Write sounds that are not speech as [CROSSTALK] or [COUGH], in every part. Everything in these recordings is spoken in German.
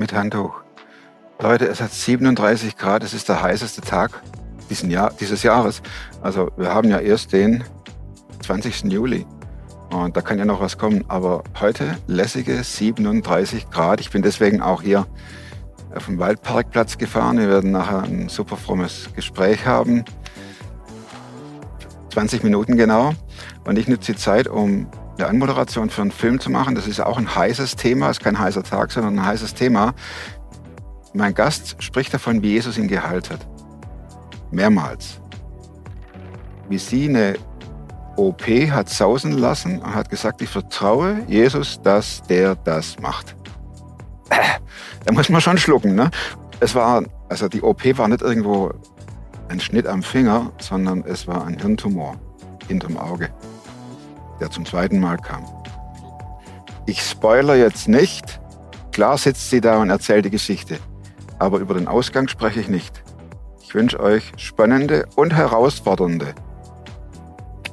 mit Handtuch. Leute, es hat 37 Grad, es ist der heißeste Tag diesen Jahr, dieses Jahres. Also wir haben ja erst den 20. Juli. Und da kann ja noch was kommen. Aber heute lässige 37 Grad. Ich bin deswegen auch hier auf dem Waldparkplatz gefahren. Wir werden nachher ein super frommes Gespräch haben. 20 Minuten genau. Und ich nutze die Zeit, um eine Anmoderation für einen Film zu machen. Das ist auch ein heißes Thema. Ist kein heißer Tag, sondern ein heißes Thema. Mein Gast spricht davon, wie Jesus ihn geheilt hat. Mehrmals. Wie sie eine OP hat sausen lassen und hat gesagt, ich vertraue Jesus, dass der das macht. [CLEARS THROAT] Da muss man schon schlucken. Ne? Es war, also die OP war nicht irgendwo ein Schnitt am Finger, sondern es war ein Hirntumor hinterm Auge, der zum zweiten Mal kam. Ich spoiler jetzt nicht. Klar sitzt sie da und erzählt die Geschichte. Aber über den Ausgang spreche ich nicht. Ich wünsche euch spannende und herausfordernde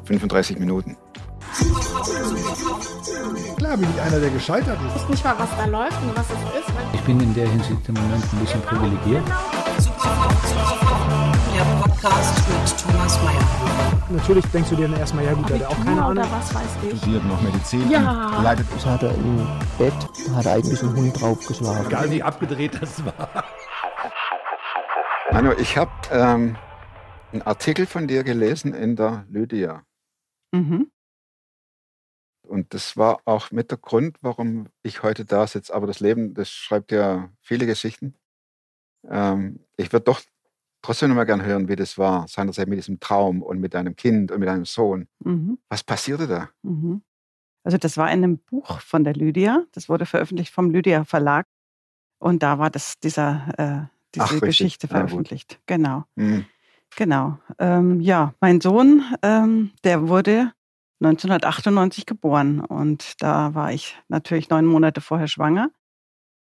35 Minuten. Klar bin ich einer, der gescheitert ist. Ich weiß nicht mal, was da läuft und was es ist. Ich bin in der Hinsicht im Moment ein bisschen privilegiert. Der Podcast mit Thomas Mayer. Natürlich denkst du dir dann erstmal, ja gut, hat auch keine Ahnung. was weiß ich. studiert noch Medizin. Ja. Leidet Das hat er im Bett, da hat er eigentlich ein Hund draufgeschlagen. Egal wie abgedreht das war. Manu, ich habe ähm, einen Artikel von dir gelesen in der Lydia. Mhm. Und das war auch mit der Grund, warum ich heute da sitze. Aber das Leben, das schreibt ja viele Geschichten. Ähm, ich würde doch trotzdem noch mal gern hören, wie das war, seinerzeit mit diesem Traum und mit deinem Kind und mit deinem Sohn. Mhm. Was passierte da? Mhm. Also das war in einem Buch von der Lydia. Das wurde veröffentlicht vom Lydia Verlag. Und da war das dieser, äh, diese Ach. Geschichte Ja, gut. veröffentlicht. Genau, Hm. genau. Ähm, ja, mein Sohn, ähm, der wurde 1998 geboren. Und da war ich natürlich neun Monate vorher schwanger.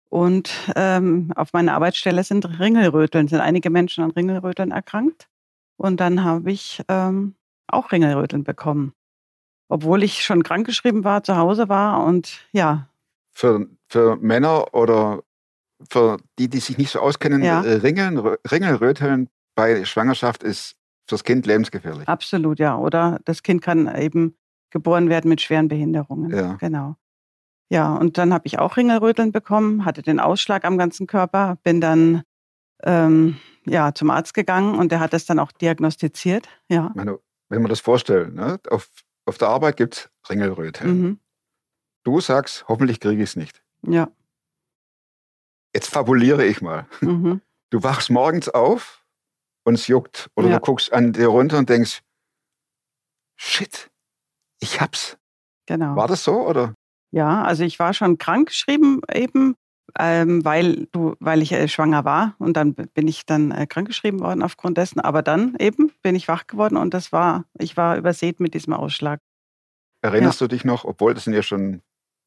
Und ähm, auf meiner Arbeitsstelle sind Ringelröteln, sind einige Menschen an Ringelröteln erkrankt. Und dann habe ich ähm, auch Ringelröteln bekommen. Obwohl ich schon krankgeschrieben war, zu Hause war und ja, Für, für Männer oder für die, die sich nicht so auskennen, Ja. äh, Ringeln, Rö- Ringelröteln bei Schwangerschaft ist fürs Kind lebensgefährlich. absolut, ja. Oder das Kind kann eben geboren werden mit schweren Behinderungen. Ja. Genau. Ja, und dann habe ich auch Ringelröteln bekommen, hatte den Ausschlag am ganzen Körper, bin dann ähm, ja, zum Arzt gegangen und der hat das dann auch diagnostiziert. Ja. Manu, wenn man das vorstellt, ne? auf, auf der Arbeit gibt es Ringelröteln. Mhm. Du sagst, hoffentlich kriege ich es nicht. Ja. Jetzt fabuliere ich mal. Mhm. [LAUGHS] Du wachst morgens auf und es juckt. Oder Ja. du guckst an dir runter und denkst, shit, ich hab's. Genau. War das so? Oder? Ja, also ich war schon krankgeschrieben eben, ähm, weil du, weil ich äh, schwanger war und dann bin ich dann äh, krankgeschrieben worden aufgrund dessen. Aber dann eben bin ich wach geworden und das war, ich war übersät mit diesem Ausschlag. Erinnerst du dich noch, obwohl das sind ja schon,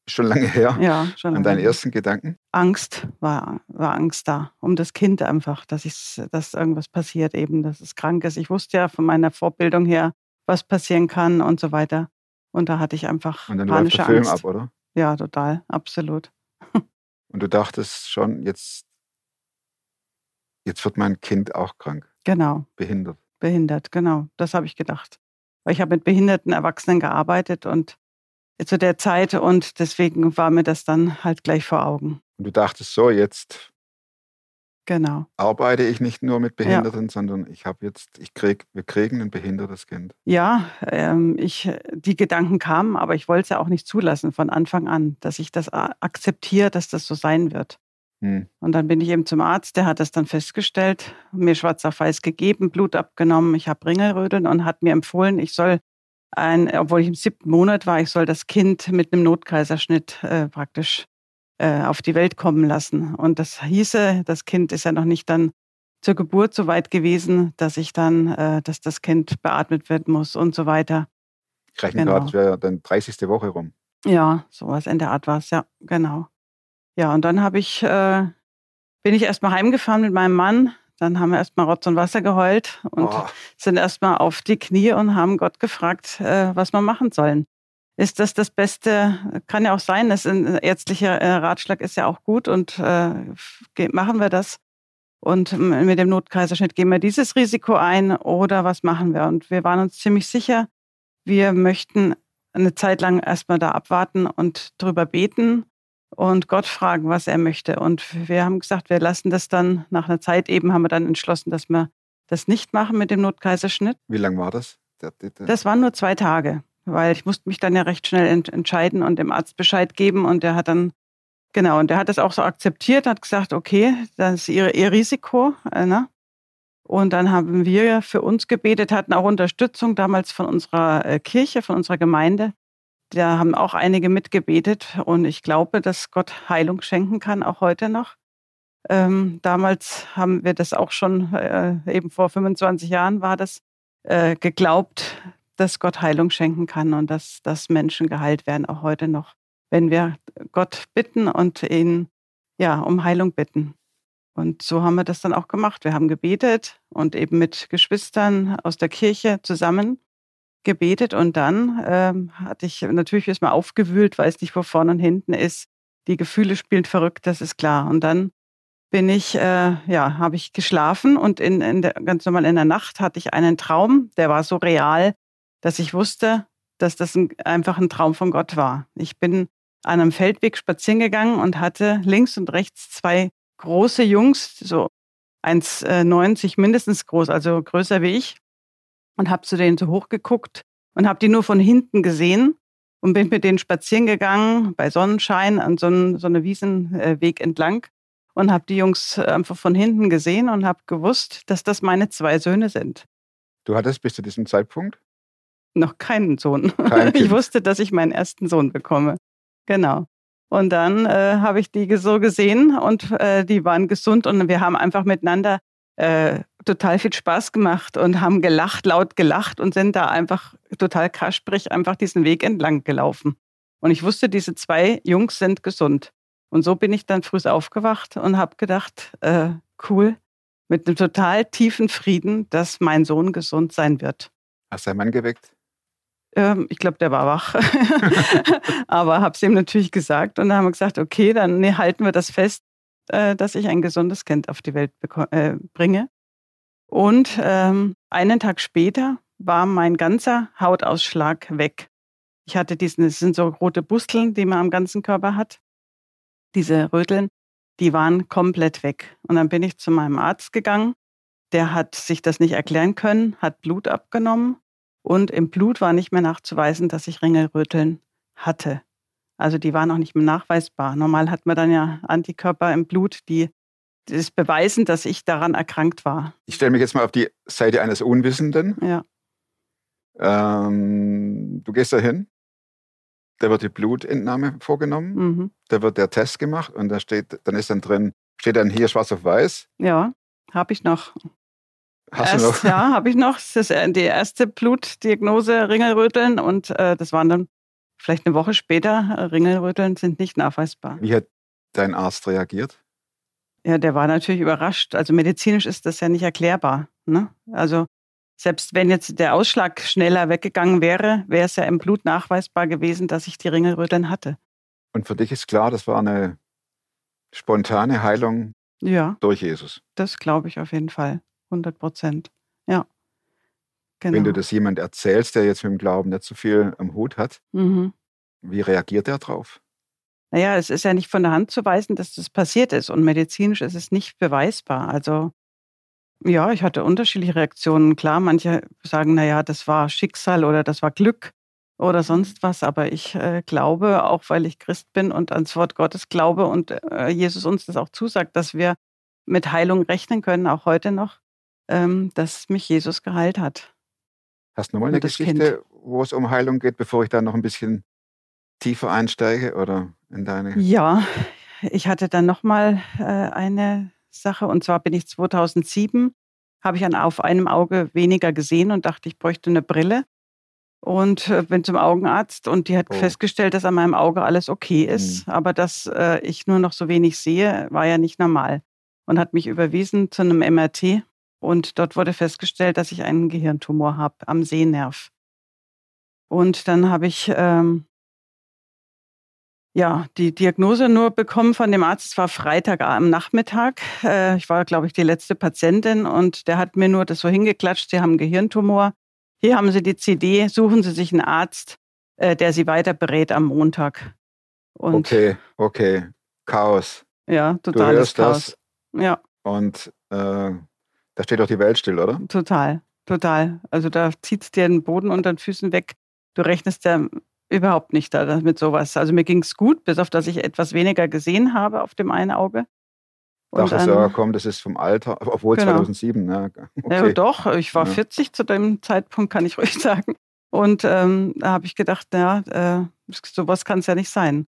schon lange her, Ja, schon. an deine lange. ersten Gedanken? Angst war, war Angst da um das Kind einfach, dass ich, dass irgendwas passiert eben, dass es krank ist. Ich wusste ja von meiner Vorbildung her, was passieren kann und so weiter. Und da hatte ich einfach Und dann läuft panische der Film Angst. ab, oder? Ja, total, absolut. [LAUGHS] Und du dachtest schon, jetzt, jetzt wird mein Kind auch krank, Genau. behindert. Behindert, genau. Das habe ich gedacht. Weil ich habe mit behinderten Erwachsenen gearbeitet und zu der Zeit und deswegen war mir das dann halt gleich vor Augen. Und du dachtest so, jetzt Genau. arbeite ich nicht nur mit Behinderten, sondern ich habe jetzt, ich krieg, wir kriegen ein behindertes Kind. Ja, ähm, ich, die Gedanken kamen, aber ich wollte es ja auch nicht zulassen von Anfang an, dass ich das akzeptiere, dass das so sein wird. Hm. Und dann bin ich eben zum Arzt, der hat das dann festgestellt, mir schwarz auf weiß gegeben, Blut abgenommen, ich habe Ringelröteln und hat mir empfohlen, ich soll ein, obwohl ich im siebten Monat war, ich soll das Kind mit einem Notkaiserschnitt äh, praktisch äh, auf die Welt kommen lassen. Und das hieße, das Kind ist ja noch nicht dann zur Geburt so weit gewesen, dass ich dann, äh, dass das Kind beatmet werden muss und so weiter. Ich rechne Genau. gerade, es wäre dann 30. Woche rum. Ja, sowas in der Art war es, ja, genau. Ja, und dann habe ich, äh, bin ich erstmal heimgefahren mit meinem Mann. Dann haben wir erstmal Rotz und Wasser geheult und Oh, sind erstmal auf die Knie und haben Gott gefragt, äh, was wir machen sollen. Ist das das Beste? Kann ja auch sein, das ein ärztlicher äh, Ratschlag ist ja auch gut und äh, machen wir das. Und mit dem Notkaiserschnitt gehen wir dieses Risiko ein oder was machen wir? Und wir waren uns ziemlich sicher, wir möchten eine Zeit lang erstmal da abwarten und drüber beten und Gott fragen, was er möchte. Und wir haben gesagt, wir lassen das dann nach einer Zeit eben, haben wir dann entschlossen, dass wir das nicht machen mit dem Notkaiserschnitt. Wie lang war das? Das waren nur zwei Tage weil ich musste mich dann ja recht schnell ent entscheiden und dem Arzt Bescheid geben und der hat dann, genau, und der hat das auch so akzeptiert, hat gesagt, okay, das ist ihr, ihr Risiko, äh, ne? Und dann haben wir für uns gebetet, hatten auch Unterstützung damals von unserer äh, Kirche, von unserer Gemeinde. Da haben auch einige mitgebetet und ich glaube, dass Gott Heilung schenken kann, auch heute noch. Ähm, damals haben wir das auch schon, äh, eben vor 25 Jahren war das, äh, geglaubt, dass Gott Heilung schenken kann und dass, dass Menschen geheilt werden, auch heute noch, wenn wir Gott bitten und ihn ja, um Heilung bitten. Und so haben wir das dann auch gemacht. Wir haben gebetet und eben mit Geschwistern aus der Kirche zusammen gebetet. Und dann ähm, hatte ich natürlich erstmal aufgewühlt, weiß nicht, wo vorne und hinten ist. Die Gefühle spielen verrückt, das ist klar. Und dann bin ich, äh, ja, habe ich geschlafen und in, in der, ganz normal in der Nacht hatte ich einen Traum, der war so real, dass ich wusste, dass das ein, einfach ein Traum von Gott war. Ich bin an einem Feldweg spazieren gegangen und hatte links und rechts zwei große Jungs, so 1,90 äh, mindestens groß, also größer wie ich, und habe zu denen so hochgeguckt und habe die nur von hinten gesehen und bin mit denen spazieren gegangen bei Sonnenschein an so, einen, so eine Wiesenweg entlang und habe die Jungs einfach von hinten gesehen und habe gewusst, dass das meine zwei Söhne sind. Du hattest bis zu diesem Zeitpunkt noch keinen Sohn. Kein [LAUGHS] ich wusste, dass ich meinen ersten Sohn bekomme. Genau. Und dann äh, habe ich die so gesehen und äh, die waren gesund und wir haben einfach miteinander äh, total viel Spaß gemacht und haben gelacht, laut gelacht und sind da einfach total kasprig einfach diesen Weg entlang gelaufen. Und ich wusste, diese zwei Jungs sind gesund. Und so bin ich dann früh aufgewacht und habe gedacht, äh, cool, mit einem total tiefen Frieden, dass mein Sohn gesund sein wird. Hast du einen Mann geweckt? Ähm, ich glaube, der war wach. [LAUGHS] Aber habe es ihm natürlich gesagt und dann haben wir gesagt, okay, dann nee, halten wir das fest, äh, dass ich ein gesundes Kind auf die Welt äh, bringe. Und ähm, einen Tag später war mein ganzer Hautausschlag weg. Ich hatte diesen, es sind so rote Busteln, die man am ganzen Körper hat. Diese Röteln, die waren komplett weg. Und dann bin ich zu meinem Arzt gegangen. Der hat sich das nicht erklären können, hat Blut abgenommen und im Blut war nicht mehr nachzuweisen, dass ich Ringelröteln hatte. Also die waren auch nicht mehr nachweisbar. Normal hat man dann ja Antikörper im Blut, die das beweisen, dass ich daran erkrankt war. Ich stelle mich jetzt mal auf die Seite eines Unwissenden. Ja. Ähm, du gehst da hin, da wird die Blutentnahme vorgenommen, mhm. da wird der Test gemacht und da steht, dann ist dann drin, steht dann hier schwarz auf weiß. Ja, habe ich noch. Hast Erst, du noch? Ja, habe ich noch. Das ist äh, die erste Blutdiagnose Ringelröteln und äh, das waren dann vielleicht eine Woche später. Äh, Ringelröteln sind nicht nachweisbar. Wie hat dein Arzt reagiert? Ja, der war natürlich überrascht. Also medizinisch ist das ja nicht erklärbar. Ne? Also selbst wenn jetzt der Ausschlag schneller weggegangen wäre, wäre es ja im Blut nachweisbar gewesen, dass ich die Ringelröteln hatte. Und für dich ist klar, das war eine spontane Heilung ja, durch Jesus. Das glaube ich auf jeden Fall. 100 Prozent. Ja. Genau. Wenn du das jemand erzählst, der jetzt mit dem Glauben nicht so viel am Hut hat, mhm. wie reagiert er drauf? Naja, es ist ja nicht von der Hand zu weisen, dass das passiert ist. Und medizinisch ist es nicht beweisbar. Also, ja, ich hatte unterschiedliche Reaktionen. Klar, manche sagen, naja, das war Schicksal oder das war Glück oder sonst was. Aber ich äh, glaube, auch weil ich Christ bin und ans Wort Gottes glaube und äh, Jesus uns das auch zusagt, dass wir mit Heilung rechnen können, auch heute noch, ähm, dass mich Jesus geheilt hat. Hast du nochmal eine Geschichte, kind. wo es um Heilung geht, bevor ich da noch ein bisschen tiefer einsteige oder in deine? Ja, ich hatte dann nochmal äh, eine Sache und zwar bin ich 2007, habe ich an, auf einem Auge weniger gesehen und dachte, ich bräuchte eine Brille und äh, bin zum Augenarzt und die hat oh. festgestellt, dass an meinem Auge alles okay ist, mhm. aber dass äh, ich nur noch so wenig sehe, war ja nicht normal und hat mich überwiesen zu einem MRT und dort wurde festgestellt, dass ich einen Gehirntumor habe am Sehnerv. Und dann habe ich ähm, ja, die Diagnose nur bekommen von dem Arzt. Es war Freitag am Nachmittag. Äh, ich war, glaube ich, die letzte Patientin und der hat mir nur das so hingeklatscht. Sie haben einen Gehirntumor. Hier haben Sie die CD. Suchen Sie sich einen Arzt, äh, der Sie weiter berät am Montag. Und okay, okay. Chaos. ja, Du totales hörst Chaos. das Ja, und äh, da steht doch die Welt still, oder? total, total. Also da zieht es dir den Boden unter den Füßen weg. Du rechnest ja überhaupt nicht da mit sowas. Also mir ging es gut, bis auf dass ich etwas weniger gesehen habe auf dem einen Auge. Und Dachte so, ja, komm, das ist vom Alter, obwohl Genau. 2007, ne? Ja, Okay. doch, ich war Ja. 40 zu dem Zeitpunkt, kann ich [LAUGHS] ruhig sagen. Und ähm, da habe ich gedacht, naja, äh, sowas kann es ja nicht sein.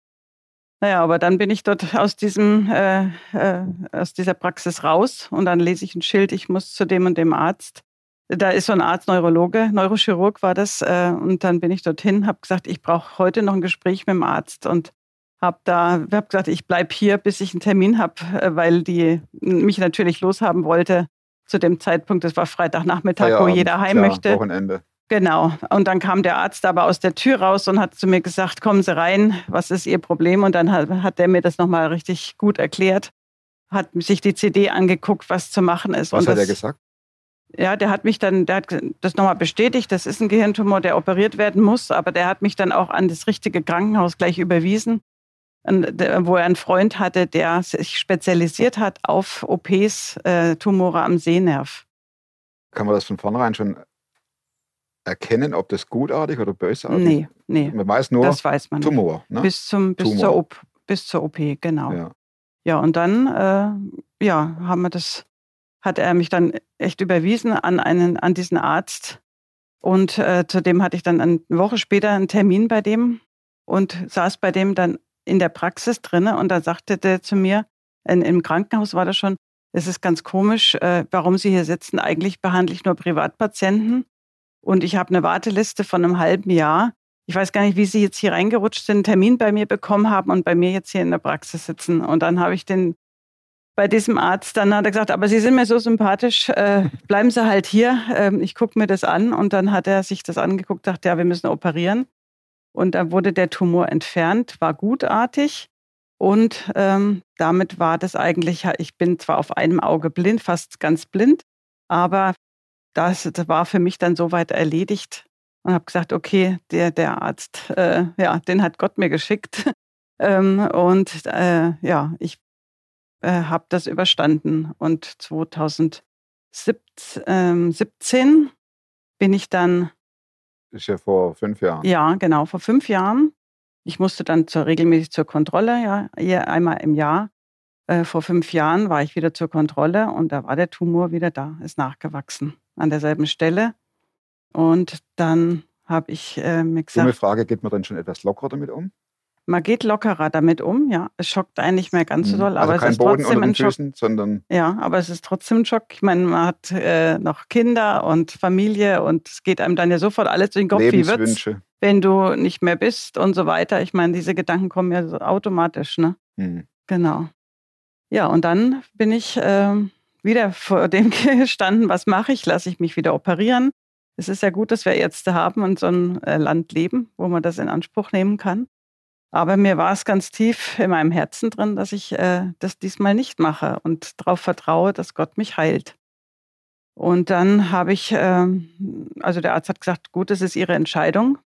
Naja, aber dann bin ich dort aus diesem, äh, äh, aus dieser Praxis raus und dann lese ich ein Schild, ich muss zu dem und dem Arzt. Da ist so ein Arzt, Neurologe, Neurochirurg war das. Äh, und dann bin ich dorthin, habe gesagt, ich brauche heute noch ein Gespräch mit dem Arzt und habe da, hab gesagt, ich bleib hier, bis ich einen Termin habe, äh, weil die mich natürlich loshaben wollte zu dem Zeitpunkt. Das war Freitagnachmittag, wo Feierabend, jeder heim klar, möchte. Wochenende. Genau. Und dann kam der Arzt aber aus der Tür raus und hat zu mir gesagt, kommen Sie rein, was ist Ihr Problem? Und dann hat, hat er mir das nochmal richtig gut erklärt, hat sich die CD angeguckt, was zu machen ist. Was und hat das, er gesagt? Ja, der hat mich dann, der hat das nochmal bestätigt, das ist ein Gehirntumor, der operiert werden muss, aber der hat mich dann auch an das richtige Krankenhaus gleich überwiesen, wo er einen Freund hatte, der sich spezialisiert hat auf OPs, äh, Tumore am Sehnerv. Kann man das von vornherein schon erkennen, ob das gutartig oder bösartig Nee, nee, Man weiß nur das weiß man. Tumor. Ne? Bis, zum, bis, Tumor. zur OP, bis zur OP, genau. Ja, ja. und dann äh, ja, haben wir das, hat er mich dann echt überwiesen an, einen, an diesen Arzt. Und äh, zudem hatte ich dann eine Woche später einen Termin bei dem und saß bei dem dann in der Praxis drinne und da sagte der zu mir, in, im Krankenhaus war das schon, es ist ganz komisch, äh, warum Sie hier sitzen. Eigentlich behandle ich nur Privatpatienten und ich habe eine Warteliste von einem halben Jahr. Ich weiß gar nicht, wie Sie jetzt hier reingerutscht sind, einen Termin bei mir bekommen haben und bei mir jetzt hier in der Praxis sitzen. Und dann habe ich den bei diesem Arzt, dann hat er gesagt, aber Sie sind mir so sympathisch, äh, [LAUGHS] bleiben Sie halt hier. Ähm, ich gucke mir das an. Und dann hat er sich das angeguckt, dachte, ja, wir müssen operieren. Und dann wurde der Tumor entfernt, war gutartig. Und ähm, damit war das eigentlich, ich bin zwar auf einem Auge blind, fast ganz blind, aber das, das war für mich dann soweit erledigt und habe gesagt, okay, der, der Arzt, äh, ja, den hat Gott mir geschickt. [LAUGHS] ähm, und äh, ja, ich äh, habe das überstanden. Und 2017 ähm, 17 bin ich dann Das ist ja vor fünf Jahren. ja, genau, vor fünf Jahren. Ich musste dann zur, regelmäßig zur Kontrolle, ja, hier einmal im Jahr. Äh, vor fünf Jahren war ich wieder zur Kontrolle und da war der Tumor wieder da, ist nachgewachsen an derselben Stelle. Und dann habe ich äh, mir Dumme gesagt, Frage, geht man dann schon etwas lockerer damit um? man geht lockerer damit um, ja. Es schockt einen nicht mehr ganz so Mhm. doll, also aber es ist Boden trotzdem ein Schock. Füßen, sondern Ja, aber es ist trotzdem ein Schock. Ich meine, man hat äh, noch Kinder und Familie und es geht einem dann ja sofort alles durch den Kopf. Wie wird's? Wenn du nicht mehr bist und so weiter. Ich meine, diese Gedanken kommen ja so automatisch, ne? Hm. Genau. Ja, und dann bin ich ähm, wieder vor dem [LAUGHS] gestanden, was mache ich? Lasse ich mich wieder operieren? Es ist ja gut, dass wir Ärzte haben und so ein äh, Land leben, wo man das in Anspruch nehmen kann. Aber mir war es ganz tief in meinem Herzen drin, dass ich äh, das diesmal nicht mache und darauf vertraue, dass Gott mich heilt. Und dann habe ich, ähm, also der Arzt hat gesagt, gut, das ist Ihre Entscheidung.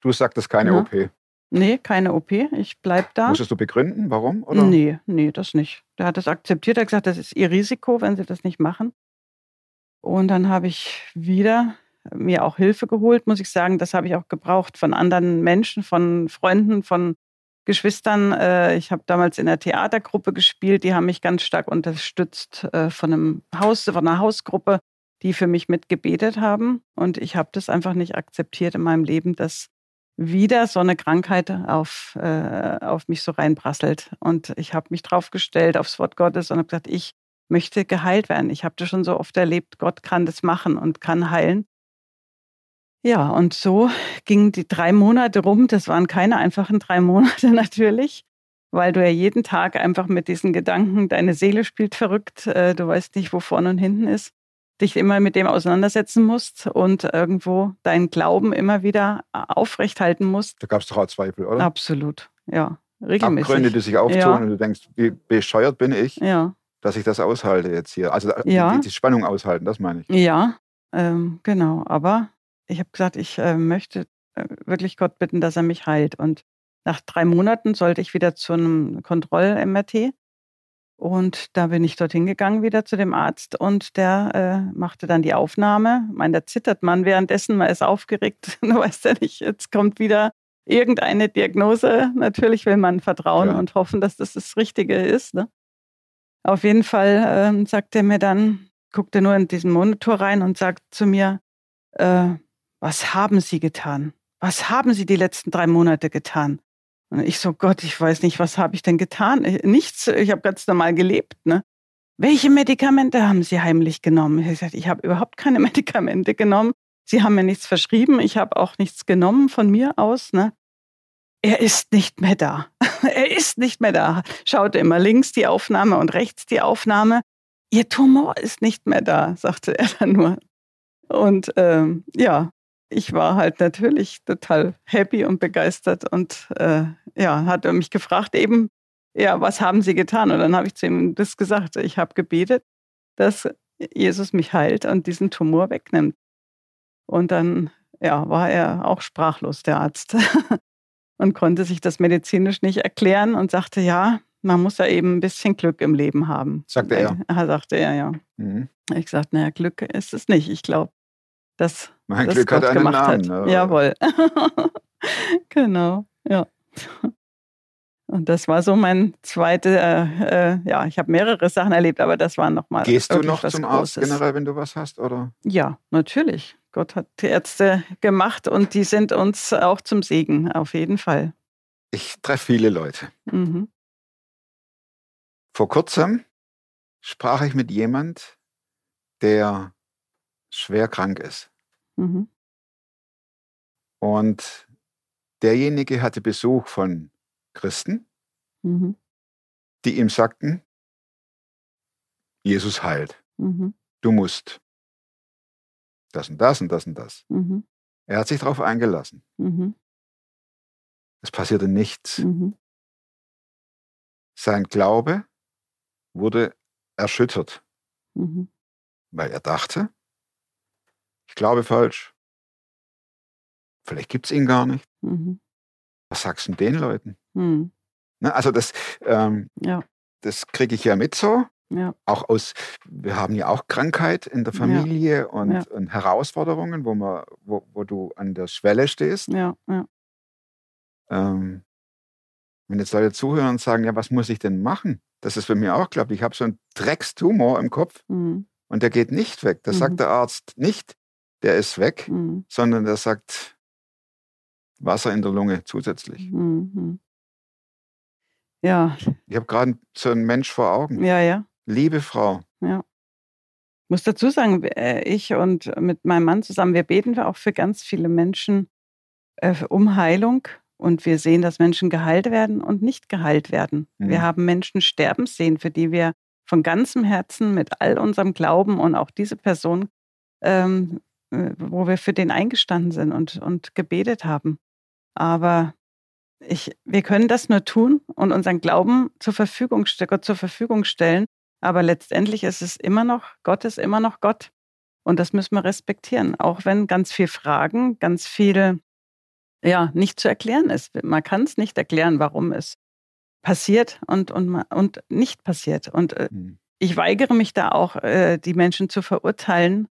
Du sagtest keine Ja. OP. Nee, keine OP. Ich bleib da. Musstest du begründen, warum? Oder? Nee, nee, das nicht. Der hat das akzeptiert. Er hat gesagt, das ist ihr Risiko, wenn sie das nicht machen. Und dann habe ich wieder mir auch Hilfe geholt, muss ich sagen. Das habe ich auch gebraucht von anderen Menschen, von Freunden, von Geschwistern. Äh, Ich habe damals in der Theatergruppe gespielt. Die haben mich ganz stark unterstützt äh, von einem Haus, von einer Hausgruppe, die für mich mitgebetet haben. Und ich habe das einfach nicht akzeptiert in meinem Leben, dass wieder so eine Krankheit auf, äh, auf mich so reinprasselt. Und ich habe mich draufgestellt aufs Wort Gottes und habe gesagt, ich möchte geheilt werden. Ich habe das schon so oft erlebt, Gott kann das machen und kann heilen. Ja, und so gingen die drei Monate rum. Das waren keine einfachen drei Monate [LAUGHS] natürlich, weil du ja jeden Tag einfach mit diesen Gedanken, deine Seele spielt verrückt, äh, du weißt nicht, wo vorne und hinten ist, dich immer mit dem auseinandersetzen musst und irgendwo deinen Glauben immer wieder aufrechthalten musst. Da gab es doch auch Zweifel, oder? Absolut, ja. regelmäßig. Abgründe, die sich auftun Ja. und du denkst, wie bescheuert bin ich, Ja, dass ich das aushalte jetzt hier. Also Ja. die, die Spannung aushalten, das meine ich. ja, ähm, genau. Aber ich habe gesagt, ich äh, möchte äh, wirklich Gott bitten, dass er mich heilt. Und nach drei Monaten sollte ich wieder zu einem Kontroll-MRT. Und da bin ich dorthin gegangen wieder zu dem Arzt und der äh, machte dann die Aufnahme. Ich meine, da zittert man währenddessen, man ist aufgeregt. [LAUGHS] Du weißt ja nicht, jetzt kommt wieder irgendeine Diagnose. Natürlich will man vertrauen Klar. und hoffen, dass das das Richtige ist. Ne? Auf jeden Fall ähm, sagt er mir dann, guckt er nur in diesen Monitor rein und sagt zu mir, äh, was haben Sie getan? Was haben Sie die letzten drei Monate getan? Und ich so, Gott, ich weiß nicht, was habe ich denn getan? Ich- Nichts, ich habe ganz normal gelebt. Ne? Welche Medikamente haben Sie heimlich genommen? Ich gesagt, ich habe überhaupt keine [LAUGHS] Medikamente genommen. Sie haben mir nichts verschrieben. Ich habe auch nichts genommen von mir aus. Ne? Er ist nicht mehr da. [LAUGHS] er ist nicht mehr da. Schaute immer links die Aufnahme und rechts die Aufnahme. Ihr Tumor ist nicht mehr da, sagte er dann nur. Und ähm, ja, ich war halt natürlich total happy und begeistert und äh, ja, hat er mich gefragt eben, ja, was haben Sie getan? Und dann habe ich zu ihm das gesagt. Ich habe gebetet, dass Jesus mich heilt und diesen Tumor wegnimmt. Und dann ja, war er auch sprachlos, der Arzt, [LAUGHS] und konnte sich das medizinisch nicht erklären und sagte, ja, man muss ja eben ein bisschen Glück im Leben haben. Sagte er. Er sagte er, ja. Mhm. Ich sagte, naja, Glück ist es nicht. Ich glaube, dass Mein das Glück Gott hat einen gemacht Namen. hat. Jawohl. [LAUGHS] genau, ja. [LAUGHS] Und das war so mein zweite, äh, äh, ja, ich habe mehrere Sachen erlebt, aber das war nochmal. Gehst du noch zum Arzt Großes. generell, wenn du was hast? Oder? Ja, natürlich. Gott hat die Ärzte gemacht und die sind uns auch zum Segen, auf jeden Fall. Ich treffe viele Leute. Mhm. Vor kurzem sprach ich mit jemand, der schwer krank ist. Mhm. Und derjenige hatte Besuch von Christen, Mhm. die ihm sagten, Jesus heilt. Mhm. Du musst das und das und das und das. Mhm. Er hat sich darauf eingelassen. Mhm. Es passierte nichts. Mhm. Sein Glaube wurde erschüttert, Mhm. weil er dachte, ich glaube falsch. Vielleicht gibt es ihn gar nicht. Mhm. Was sagst du den Leuten? Mhm. Ne, also das, ähm, Ja, das kriege ich ja mit so. ja. Auch aus, wir haben ja auch Krankheit in der Ja. Familie und, Ja. und Herausforderungen, wo, man, wo, wo du an der Schwelle stehst. Ja, ja. Ähm, wenn jetzt Leute zuhören und sagen, ja, was muss ich denn machen? Das ist bei mir auch klar. Ich habe so einen Dreckstumor im Kopf Mhm. und der geht nicht weg. Das Mhm. sagt der Arzt nicht, der ist weg, Mhm. sondern der sagt Wasser in der Lunge zusätzlich. Mhm. Ja, Ich habe gerade so einen Mensch vor Augen. ja, ja. Liebe Frau, Ich muss dazu sagen, äh, ich und mit meinem Mann zusammen, wir beten auch für ganz viele Menschen äh, um Heilung. Und wir sehen, dass Menschen geheilt werden und nicht geheilt werden. Mhm. Wir haben Menschen sterben sehen, für die wir von ganzem Herzen mit all unserem Glauben und auch diese Person, ähm, äh, wo wir für den eingestanden sind und, und gebetet haben. Aber ich, wir können das nur tun und unseren Glauben zur Verfügung, Gott zur Verfügung stellen. Aber letztendlich ist es immer noch, Gott ist immer noch Gott. Und das müssen wir respektieren. Auch wenn ganz viel Fragen, ganz viel, ja, nicht zu erklären ist. Man kann es nicht erklären, warum es passiert und, und, und nicht passiert. Und äh, Hm. ich weigere mich da auch, äh, die Menschen zu verurteilen.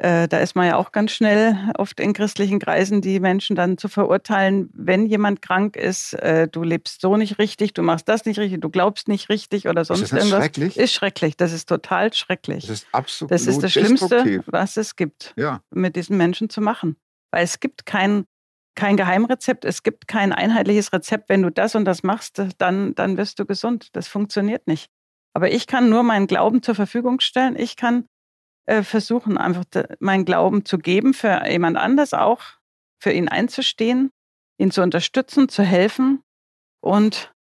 Äh, da ist man ja auch ganz schnell oft in christlichen Kreisen, die Menschen dann zu verurteilen, wenn jemand krank ist, äh, du lebst so nicht richtig, du machst das nicht richtig, du glaubst nicht richtig oder sonst ist das irgendwas. schrecklich? Ist schrecklich, das ist total schrecklich. Das ist absolut Das ist das Schlimmste, was es gibt, Ja, mit diesen Menschen zu machen. Weil es gibt kein, kein Geheimrezept, es gibt kein einheitliches Rezept. Wenn du das und das machst, dann, dann wirst du gesund. Das funktioniert nicht. Aber ich kann nur meinen Glauben zur Verfügung stellen. Ich kann äh, versuchen, einfach meinen Glauben zu geben für jemand anders auch, für ihn einzustehen, ihn zu unterstützen, zu helfen. Und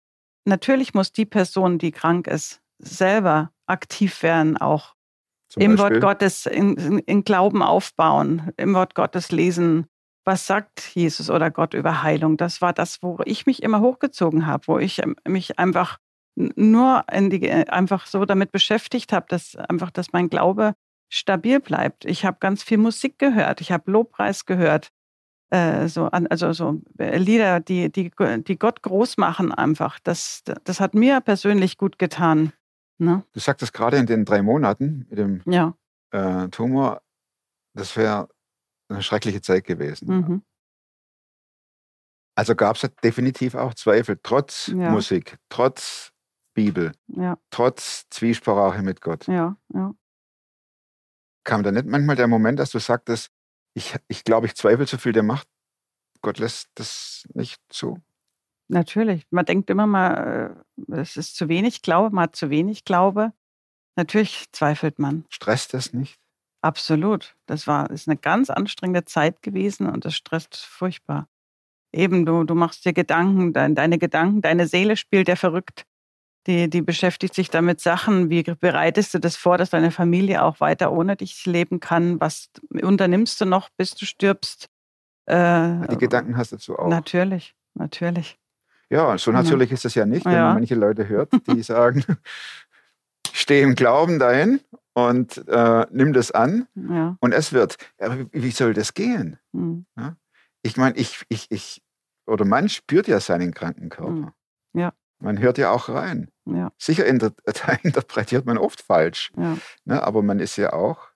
natürlich muss die Person, die krank ist, selber aktiv werden, auch zum im Beispiel. Wort Gottes in, in, in Glauben aufbauen, im Wort Gottes lesen, was sagt Jesus oder Gott über Heilung? Das war das, wo ich mich immer hochgezogen habe, wo ich ähm, mich einfach nur die, äh, einfach so damit beschäftigt habe, dass einfach, dass mein Glaube stabil bleibt. Ich habe ganz viel Musik gehört, ich habe Lobpreis gehört, äh, so an, also so äh, Lieder, die, die, die Gott groß machen einfach. Das, das hat mir persönlich gut getan. Ne? Du sagtest gerade in den drei Monaten mit dem Ja. äh, Tumor, das wäre eine schreckliche Zeit gewesen. Mhm. Also gab es definitiv auch Zweifel, trotz Ja. Musik, trotz Bibel, Ja, trotz Zwiesprache mit Gott. ja, ja. Kam da nicht manchmal der Moment, dass du sagtest, ich, ich glaube, ich zweifle zu viel der Macht, Gott lässt das nicht zu? Natürlich. Man denkt immer mal, äh, es ist zu wenig Glaube, man hat zu wenig Glaube. Natürlich zweifelt man. Stresst das nicht? Absolut. Das war, ist eine ganz anstrengende Zeit gewesen und das stresst furchtbar. Eben, du, du machst dir Gedanken, dein, deine Gedanken, deine Seele spielt ja verrückt. Die, die beschäftigt sich damit Sachen. Wie bereitest du das vor, dass deine Familie auch weiter ohne dich leben kann? Was unternimmst du noch, bis du stirbst? Äh, Die Gedanken hast du dazu auch. Natürlich, natürlich. Ja, so natürlich ist das ja nicht, wenn Ja. man manche Leute hört, die [LAUGHS] sagen, stehe im Glauben dahin und äh, nimm das an Ja. und es wird. Aber wie- soll das gehen? hm. Ich meine, ich, ich, ich, oder man spürt ja seinen kranken Körper. Mhm. Ja. Man hört ja auch rein. Ja, Sicher inter [LAUGHS] interpretiert man oft falsch, ja, ne? aber man ist ja auch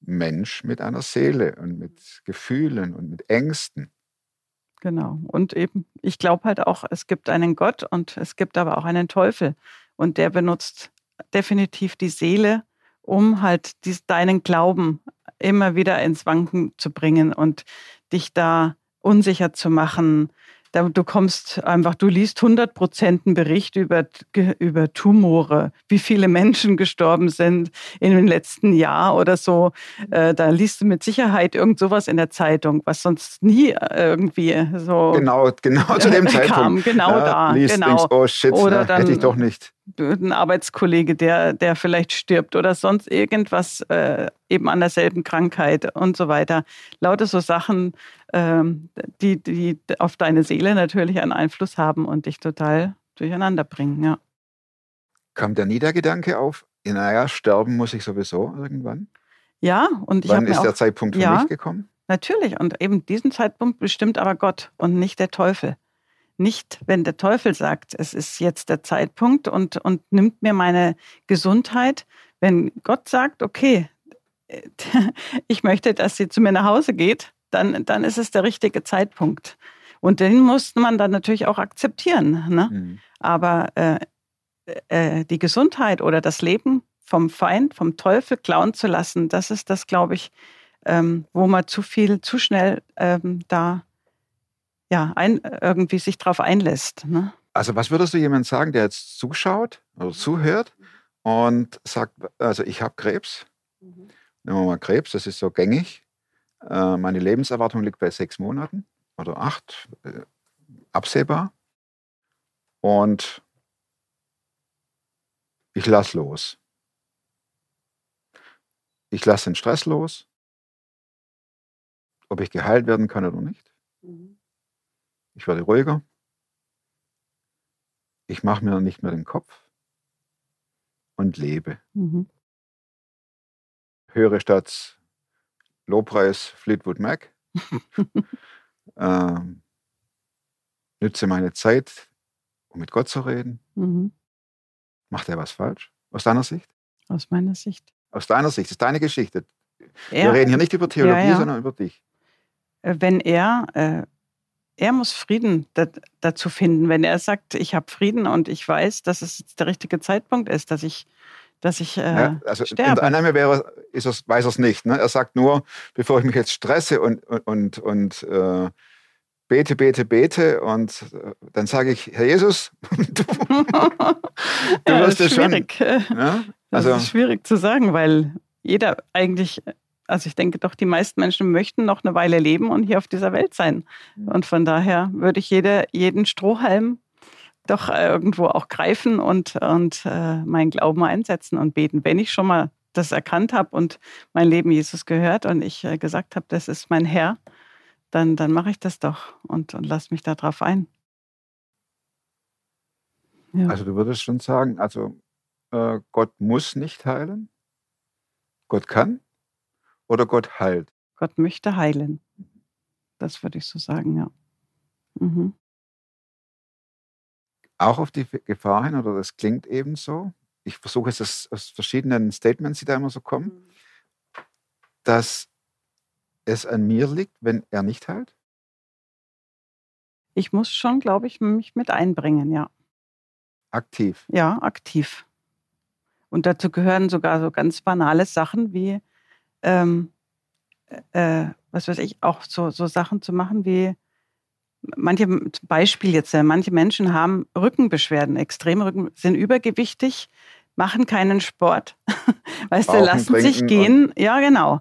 Mensch mit einer Seele und mit Gefühlen und mit Ängsten. genau. Und eben, ich glaube halt auch, es gibt einen Gott und es gibt aber auch einen Teufel. Und der benutzt definitiv die Seele, um halt dies, deinen Glauben immer wieder ins Wanken zu bringen und dich da unsicher zu machen. Da, du kommst einfach, du liest 100 Prozent einen Bericht über, über Tumore, wie viele Menschen gestorben sind in den letzten Jahr oder so. Äh, da liest du mit Sicherheit irgend sowas in der Zeitung, was sonst nie äh, irgendwie so Genau, genau zu dem [LAUGHS] Kam, Zeitpunkt. genau da, liest, genau. Denkst, oh shit, Oder dann- hätte ich doch nicht. ein Arbeitskollege, der, der vielleicht stirbt oder sonst irgendwas äh, eben an derselben Krankheit und so weiter. Lauter so Sachen, die, die auf deine Seele natürlich einen Einfluss haben und dich total durcheinander bringen. Ja, Kam da nie der Gedanke auf, ja, naja, sterben muss ich sowieso irgendwann? ja und ich Wann habe mir ist auch der Zeitpunkt für ja. mich gekommen? Natürlich. Und eben diesen Zeitpunkt bestimmt aber Gott und nicht der Teufel. Nicht, wenn der Teufel sagt, es ist jetzt der Zeitpunkt und, und nimmt mir meine Gesundheit. Wenn Gott sagt, okay, [LAUGHS] ich möchte, dass sie zu mir nach Hause geht, dann, dann ist es der richtige Zeitpunkt. Und den muss man dann natürlich auch akzeptieren. Ne? Mhm. Aber äh, äh, die Gesundheit oder das Leben vom Feind, vom Teufel klauen zu lassen, das ist das, glaube ich, ähm, wo man zu viel, zu schnell ähm, da ja, ein, irgendwie sich drauf einlässt. Ne? Also was würdest du jemandem sagen, der jetzt zuschaut oder zuhört und sagt, also ich habe Krebs, nehmen wir mal Krebs, das ist so gängig, äh, meine Lebenserwartung liegt bei sechs Monaten oder acht, äh, absehbar und ich lasse los. Ich lasse den Stress los, ob ich geheilt werden kann oder nicht. Ich werde ruhiger. Ich mache mir nicht mehr den Kopf und lebe. Mhm. Höre statt Lobpreis Fleetwood Mac. [LAUGHS] ähm, nütze meine Zeit, um mit Gott zu reden. Mhm. Macht er was falsch? Aus deiner Sicht? Aus meiner Sicht. Aus deiner Sicht, das ist deine Geschichte. Wir Er, reden hier nicht über Theologie, ja. sondern über dich. äh, wenn er, äh, er muss Frieden da, dazu finden. Wenn er sagt, ich habe Frieden und ich weiß, dass es jetzt der richtige Zeitpunkt ist, dass ich, dass ich äh, Ja, also in sterbe. der Annahme wäre, ist es, weiß er es nicht. Ne? Er sagt nur, bevor ich mich jetzt stresse und, und, und, äh, bete, bete, bete und äh, dann sage ich, Herr Jesus, [LAUGHS] [LAUGHS] du, ja, das wirst ist es schon- schwierig. ja? Das also ist schwierig zu sagen, weil jeder eigentlich, also ich denke doch, die meisten Menschen möchten noch eine Weile leben und hier auf dieser Welt sein. Und von daher würde ich jede, jeden Strohhalm doch äh, irgendwo auch greifen und, und äh, meinen Glauben einsetzen und beten. Wenn ich schon mal das erkannt habe und mein Leben Jesus gehört und ich äh, gesagt habe, das ist mein Herr, dann, dann mache ich das doch und, und lass mich darauf ein. Ja. Also du würdest schon sagen, also äh, Gott muss nicht heilen, Gott kann oder Gott heilt. Gott möchte heilen. Das würde ich so sagen, ja. Mhm. Auch auf die Gefahr hin, oder das klingt eben so, ich versuche es aus, aus verschiedenen Statements, die da immer so kommen, dass es an mir liegt, wenn er nicht heilt? Ich muss schon, glaube ich, mich mit einbringen, ja. Aktiv. Ja, aktiv. Und dazu gehören sogar so ganz banale Sachen wie, ähm, äh, was weiß ich, auch so, so Sachen zu machen wie, manche Beispiel jetzt, äh, manche Menschen haben Rückenbeschwerden, extreme Rücken, sind übergewichtig, machen keinen Sport, [LAUGHS] weißt du, lassen sich gehen, ja genau.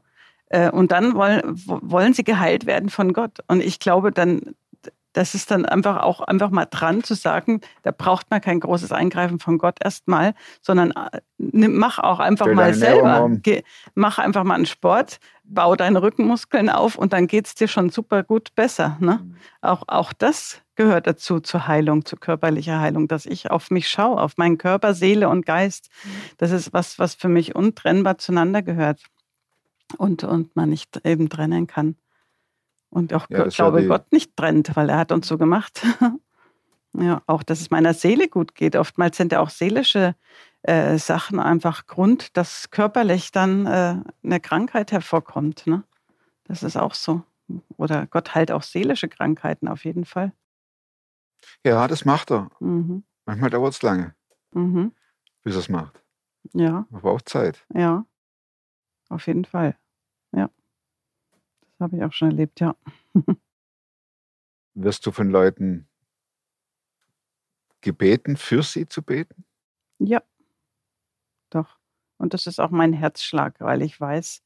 Äh, und dann wollen, wollen sie geheilt werden von Gott. Und ich glaube, dann, das ist dann einfach auch einfach mal dran zu sagen, da braucht man kein großes Eingreifen von Gott erstmal, sondern äh, mach auch einfach Stell mal selber. Um. mach einfach mal einen Sport, bau deine Rückenmuskeln auf und dann geht es dir schon super gut besser. Ne? Mhm. Auch, auch das gehört dazu zur Heilung, zur körperlicher Heilung, dass ich auf mich schaue, auf meinen Körper, Seele und Geist. Mhm. Das ist was, was für mich untrennbar zueinander gehört und, und man nicht eben trennen kann. Und auch, ja, glaube, Gott nicht trennt, weil er hat uns so gemacht. [LAUGHS] ja, auch, dass es meiner Seele gut geht. Oftmals sind ja auch seelische äh, Sachen einfach Grund, dass körperlich dann äh, eine Krankheit hervorkommt. Ne? Das ist auch so. Oder Gott heilt auch seelische Krankheiten auf jeden Fall. Ja, das macht er. Mhm. Manchmal dauert es lange, mhm. bis er es macht. Ja. Man braucht Zeit. Ja, auf jeden Fall. Ja. Habe ich auch schon erlebt, ja. [LAUGHS] Wirst du von Leuten gebeten, für sie zu beten? Ja, doch. Und das ist auch mein Herzschlag, weil ich weiß,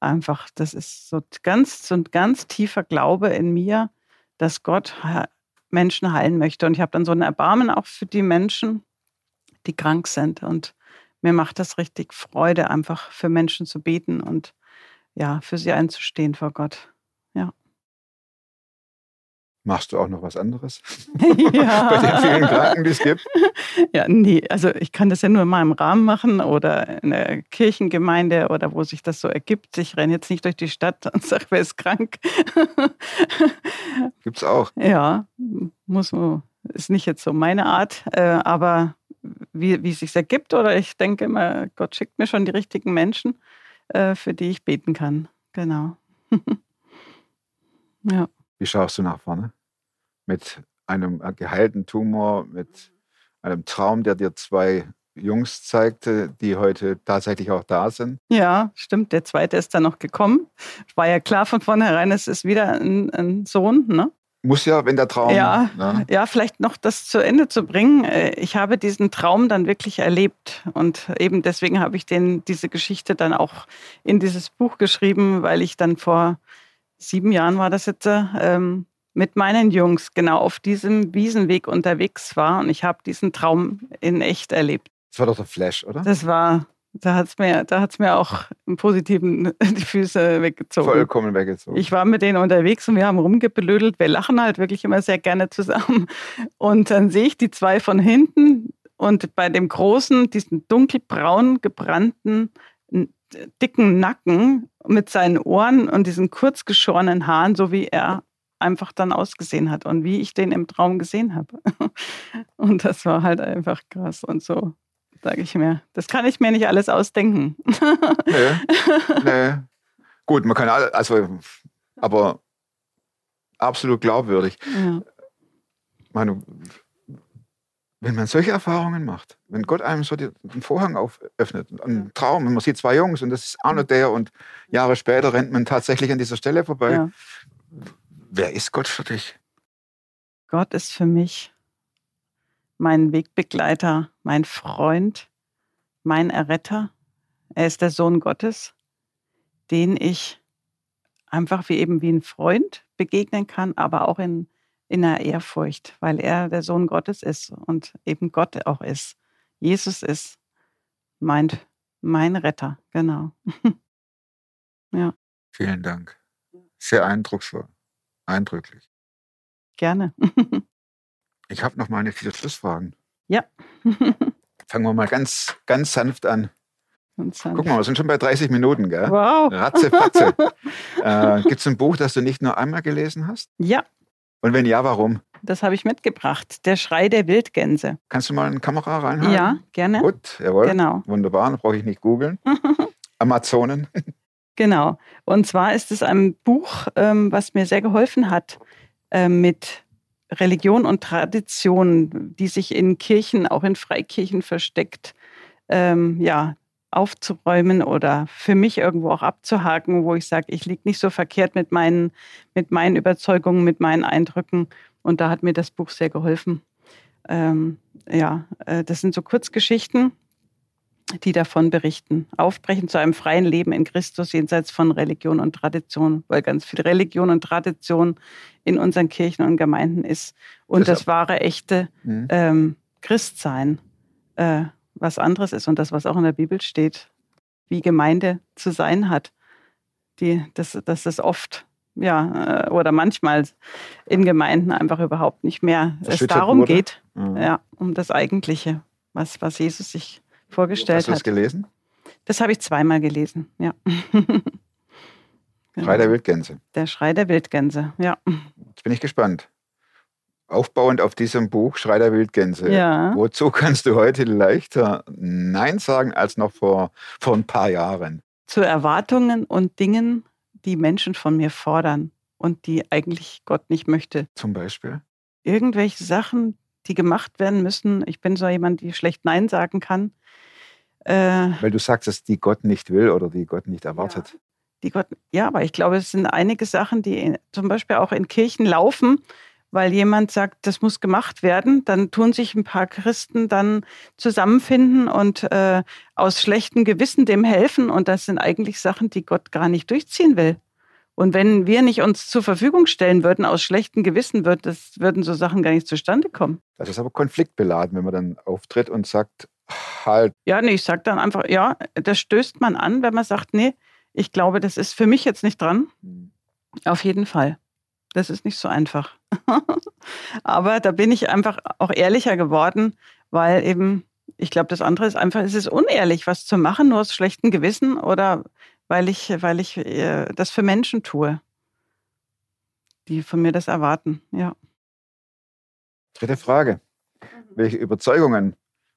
einfach, das ist so ganz, so ein ganz tiefer Glaube in mir, dass Gott Menschen heilen möchte. Und ich habe dann so ein Erbarmen auch für die Menschen, die krank sind. Und mir macht das richtig Freude, einfach für Menschen zu beten und ja, für sie einzustehen vor Gott. Ja. Machst du auch noch was anderes? [LAUGHS] Ja. [LAUGHS] Bei den vielen Kranken, die es gibt? [LAUGHS] Ja, nee, also ich kann das ja nur in meinem Rahmen machen oder in der Kirchengemeinde oder wo sich das so ergibt. Ich renne jetzt nicht durch die Stadt und sage, wer ist krank. Gibt's auch. Ja, muss man, ist nicht jetzt so meine Art, äh, aber wie, wie es sich ergibt oder ich denke immer, Gott schickt mir schon die richtigen Menschen, für die ich beten kann. Genau. [LAUGHS] ja. Wie schaust du nach vorne? Mit einem geheilten Tumor, mit einem Traum, der dir zwei Jungs zeigte, die heute tatsächlich auch da sind. Ja, stimmt. Der zweite ist dann noch gekommen. War ja klar von vornherein, es ist wieder ein, ein Sohn. Ne? Muss ja, wenn der Traum. Ja, ne? ja, vielleicht noch das zu Ende zu bringen. Äh, ich habe diesen Traum dann wirklich erlebt. Und eben deswegen habe ich den, diese Geschichte dann auch in dieses Buch geschrieben, weil ich dann vor sieben Jahren war das jetzt, ähm, mit meinen Jungs genau auf diesem Wiesenweg unterwegs war und ich habe diesen Traum in echt erlebt. Das war doch der Flash, oder? Das war, da hat es mir, mir auch im Positiven [LAUGHS] die Füße weggezogen. Vollkommen weggezogen. Ich war mit denen unterwegs und wir haben rumgeblödelt. Wir lachen halt wirklich immer sehr gerne zusammen. Und dann sehe ich die zwei von hinten und bei dem großen, diesen dunkelbraun gebrannten dicken Nacken mit seinen Ohren und diesen kurz geschorenen Haaren, so wie er einfach dann ausgesehen hat und wie ich den im Traum gesehen habe. [LAUGHS] Und das war halt einfach krass und so, sage ich mir. Das kann ich mir nicht alles ausdenken. [LAUGHS] Nee, nee. Gut, man kann alle, also, aber absolut glaubwürdig. Ja. Meine, wenn man solche Erfahrungen macht, wenn Gott einem so den Vorhang öffnet, einen Traum, und man sieht zwei Jungs und das ist auch noch der und Jahre später rennt man tatsächlich an dieser Stelle vorbei. Ja. Wer ist Gott für dich? Gott ist für mich mein Wegbegleiter, mein Freund, mein Erretter. Er ist der Sohn Gottes, den ich einfach wie eben wie ein Freund begegnen kann, aber auch in in der Ehrfurcht, weil er der Sohn Gottes ist und eben Gott auch ist. Jesus ist mein, mein Retter, genau. [LAUGHS] ja. Vielen Dank. Sehr eindrucksvoll. Eindrücklich. Gerne. [LAUGHS] Ich habe noch mal eine vier Schlussfragen. Ja. [LAUGHS] Fangen wir mal ganz, ganz sanft an. Und dann- Guck mal, wir sind schon bei 30 Minuten, gell? Wow. Ratze, patze. [LAUGHS] äh, Gibt es ein Buch, das du nicht nur einmal gelesen hast? Ja, Und wenn ja, warum? das habe ich mitgebracht. Der Schrei der Wildgänse. Kannst du mal eine Kamera reinhalten? Ja, gerne. Gut, jawohl. Genau. Wunderbar, dann brauche ich nicht googeln. [LAUGHS] Amazonen. Genau. Und zwar ist es ein Buch, ähm, was mir sehr geholfen hat, ähm, mit Religion und Tradition, die sich in Kirchen, auch in Freikirchen versteckt, ähm, ja, aufzuräumen oder für mich irgendwo auch abzuhaken, wo ich sage, ich liege nicht so verkehrt mit meinen, mit meinen Überzeugungen, mit meinen Eindrücken. Und da hat mir das Buch sehr geholfen. Ähm, ja, äh, das sind so Kurzgeschichten, die davon berichten. Aufbrechen zu einem freien Leben in Christus jenseits von Religion und Tradition, weil ganz viel Religion und Tradition in unseren Kirchen und Gemeinden ist. Und Das- das, wahre, echte Mhm. ähm, Christsein äh, was anderes ist und das, was auch in der Bibel steht, wie Gemeinde zu sein hat. Die, dass, dass es oft, ja, äh, oder manchmal in Gemeinden einfach überhaupt nicht mehr es Erschüttert darum geht, Mhm. ja, um das Eigentliche, was, was Jesus sich vorgestellt Hast du das hat. gelesen? Das habe ich zweimal gelesen, ja. Genau. [LAUGHS] Schrei der Wildgänse. Der Schrei der Wildgänse, ja. Jetzt bin ich gespannt. Aufbauend auf diesem Buch Schrei der Wildgänse. Ja. Wozu kannst du heute leichter Nein sagen als noch vor, vor ein paar Jahren? Zu Erwartungen und Dingen, die Menschen von mir fordern und die eigentlich Gott nicht möchte. Zum Beispiel? Irgendwelche Sachen, die gemacht werden müssen. Ich bin so jemand, die schlecht Nein sagen kann. Äh, Weil du sagst, dass die Gott nicht will oder die Gott nicht erwartet. die Gott, ja, aber ich glaube, es sind einige Sachen, die in, zum Beispiel auch in Kirchen laufen, weil jemand sagt, das muss gemacht werden. Dann tun sich ein paar Christen dann zusammenfinden und äh, aus schlechtem Gewissen dem helfen. Und das sind eigentlich Sachen, die Gott gar nicht durchziehen will. Und wenn wir nicht uns zur Verfügung stellen würden, aus schlechtem Gewissen, wird das, würden so Sachen gar nicht zustande kommen. Das ist aber konfliktbeladen, wenn man dann auftritt und sagt, halt, Ja, nee, ich sage dann einfach, ja, das stößt man an, wenn man sagt, nee, ich glaube, das ist für mich jetzt nicht dran. Auf jeden Fall. Das ist nicht so einfach. [LAUGHS] Aber da bin ich einfach auch ehrlicher geworden, weil eben, ich glaube, das andere ist einfach, es ist unehrlich, was zu machen, nur aus schlechtem Gewissen oder weil ich, weil ich äh, das für Menschen tue, die von mir das erwarten. Ja. dritte Frage. Welche Überzeugungen,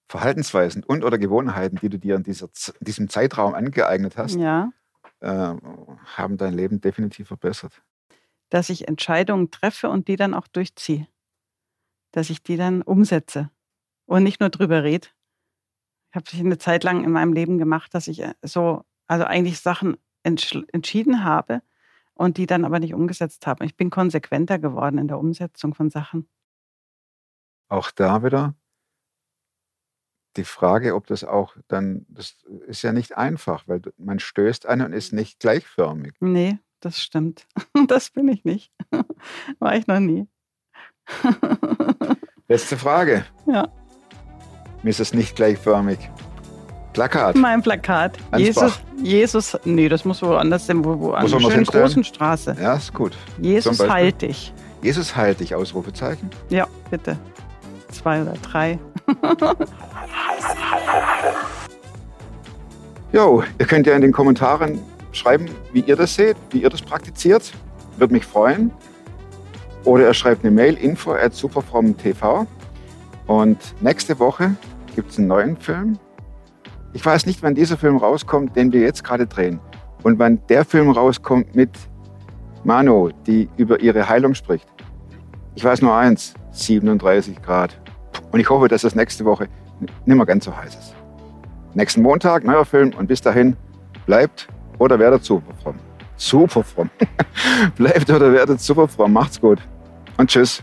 Verhaltensweisen und oder Gewohnheiten, die du dir in, dieser, in diesem Zeitraum angeeignet hast, ja. äh, haben dein Leben definitiv verbessert? dass ich Entscheidungen treffe und die dann auch durchziehe. Dass ich die dann umsetze und nicht nur drüber rede. Ich habe sich eine Zeit lang in meinem Leben gemacht, dass ich äh, so, also eigentlich Sachen entsch- entschieden habe und die dann aber nicht umgesetzt habe. Ich bin konsequenter geworden in der Umsetzung von Sachen. Auch da wieder die Frage, ob das auch dann, das ist ja nicht einfach, weil man stößt an und ist nicht gleichförmig. Nee, das stimmt. [LAUGHS] Das bin ich nicht. [LAUGHS] War ich noch nie. [LAUGHS] Letzte Frage. Ja. Mir ist es nicht gleichförmig. Plakat. Mein Plakat. Ansbach. Jesus, Jesus, nee, das muss woanders sein, wo, wo an einer schönen großen Straße. Ja, ist gut. Jesus halt dich. Jesus heilt dich, Ausrufezeichen. Ja, bitte. Zwei oder drei. Jo, ihr könnt ja in den Kommentaren schreiben, wie ihr das seht, wie ihr das praktiziert. Würde mich freuen. Oder ihr schreibt eine Mail info at superfromtv. Und nächste Woche gibt es einen neuen Film. Ich weiß nicht, wann dieser Film rauskommt, den wir jetzt gerade drehen. Und wann der Film rauskommt mit Mano, die über ihre Heilung spricht. Ich weiß nur eins, 37 Grad. Und ich hoffe, dass das nächste Woche nicht mehr ganz so heiß ist nächsten Montag, neuer Film. Und bis dahin, bleibt oder werdet super fromm. Super fromm. [LAUGHS] bleibt oder werdet super fromm. Macht's gut. Und tschüss.